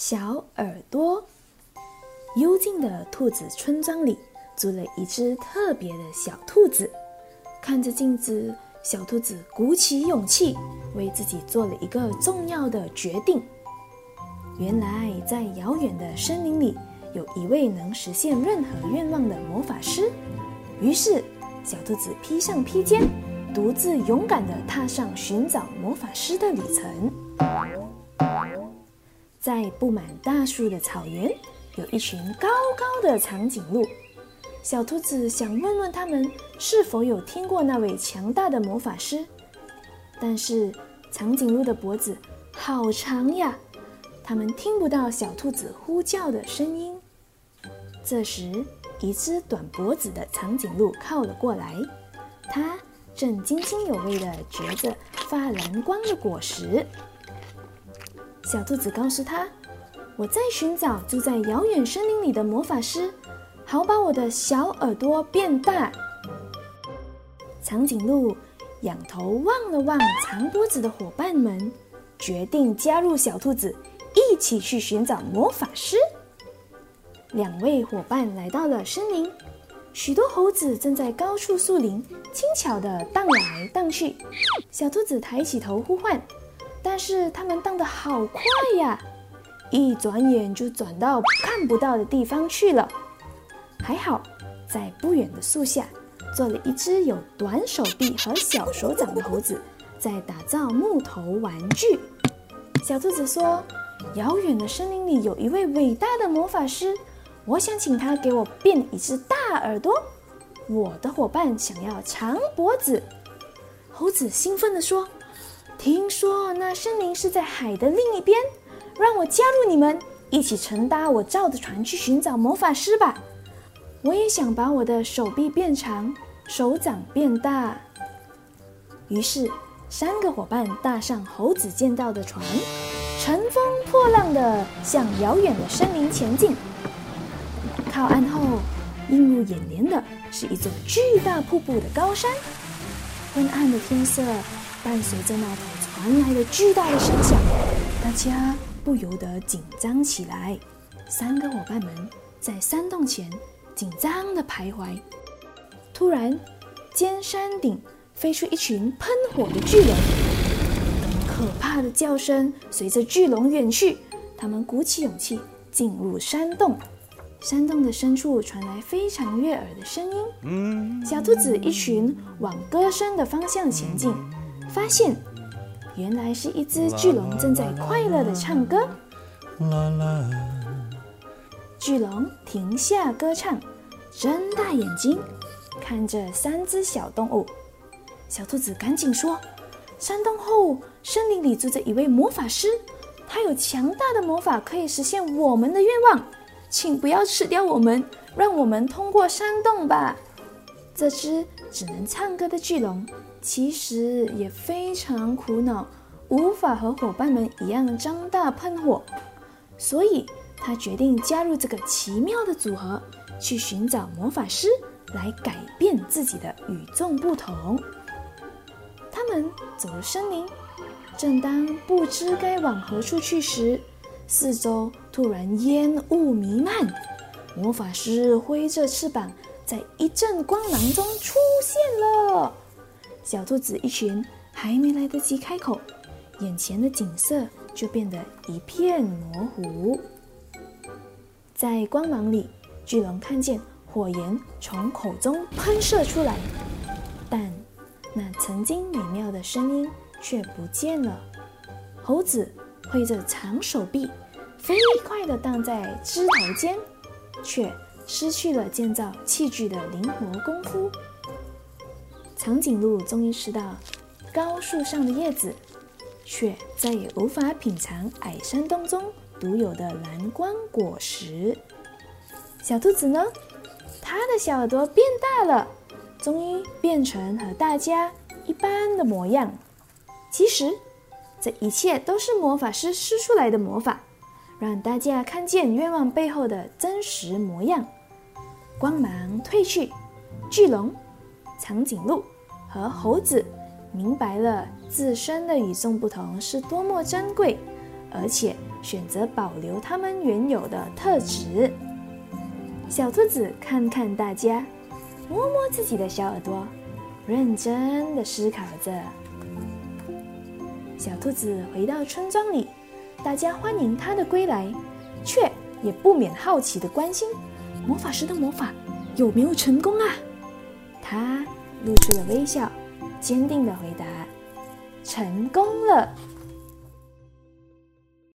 小耳朵。幽静的兔子村庄里，住了一只特别的小兔子。看着镜子，小兔子鼓起勇气，为自己做了一个重要的决定。原来，在遥远的森林里，有一位能实现任何愿望的魔法师。于是，小兔子披上披肩，独自勇敢地踏上寻找魔法师的旅程。在布满大树的草原。有一群高高的长颈鹿，小兔子想问问他们是否有听过那位强大的魔法师，但是长颈鹿的脖子好长呀，它们听不到小兔子呼叫的声音。这时，一只短脖子的长颈鹿靠了过来，它正津津有味地嚼着发蓝光的果实。小兔子告诉他。我在寻找住在遥远森林里的魔法师，好把我的小耳朵变大。长颈鹿仰头望了望长脖子的伙伴们，决定加入小兔子，一起去寻找魔法师。两位伙伴来到了森林，许多猴子正在高处树林轻巧地荡来荡去。小兔子抬起头呼唤，但是它们荡得好快呀！一转眼就转到看不到的地方去了。还好，在不远的树下，坐了一只有短手臂和小手掌的猴子，在打造木头玩具。小兔子说：“遥远的森林里有一位伟大的魔法师，我想请他给我变一只大耳朵。我的伙伴想要长脖子。”猴子兴奋地说：“听说那森林是在海的另一边。”让我加入你们，一起乘搭我造的船去寻找魔法师吧！我也想把我的手臂变长，手掌变大。于是，三个伙伴搭上猴子建造的船，乘风破浪地向遥远的森林前进。靠岸后，映入眼帘的是一座巨大瀑布的高山。昏暗的天色伴随着那头传来的巨大的声响，大家。不由得紧张起来。三个伙伴们在山洞前紧张地徘徊。突然，尖山顶飞出一群喷火的巨龙，可怕的叫声随着巨龙远去。他们鼓起勇气进入山洞。山洞的深处传来非常悦耳的声音。小兔子一群往歌声的方向前进，发现。原来是一只巨龙正在快乐的唱歌。巨龙停下歌唱，睁大眼睛看着三只小动物。小兔子赶紧说：“山洞后森林里住着一位魔法师，他有强大的魔法，可以实现我们的愿望。请不要吃掉我们，让我们通过山洞吧。”这只只能唱歌的巨龙。其实也非常苦恼，无法和伙伴们一样张大喷火，所以他决定加入这个奇妙的组合，去寻找魔法师来改变自己的与众不同。他们走入森林，正当不知该往何处去时，四周突然烟雾弥漫，魔法师挥着翅膀，在一阵光芒中出现了。小兔子一群还没来得及开口，眼前的景色就变得一片模糊。在光芒里，巨龙看见火焰从口中喷射出来，但那曾经美妙的声音却不见了。猴子挥着长手臂，飞快地荡在枝头间，却失去了建造器具的灵活功夫。长颈鹿终于吃到高树上的叶子，却再也无法品尝矮山洞中独有的蓝光果实。小兔子呢？它的小耳朵变大了，终于变成和大家一般的模样。其实，这一切都是魔法师施出来的魔法，让大家看见愿望背后的真实模样。光芒褪去，巨龙。长颈鹿和猴子明白了自身的与众不同是多么珍贵，而且选择保留它们原有的特质。小兔子看看大家，摸摸自己的小耳朵，认真的思考着。小兔子回到村庄里，大家欢迎它的归来，却也不免好奇的关心：魔法师的魔法有没有成功啊？他露出了微笑，坚定的回答：成功了。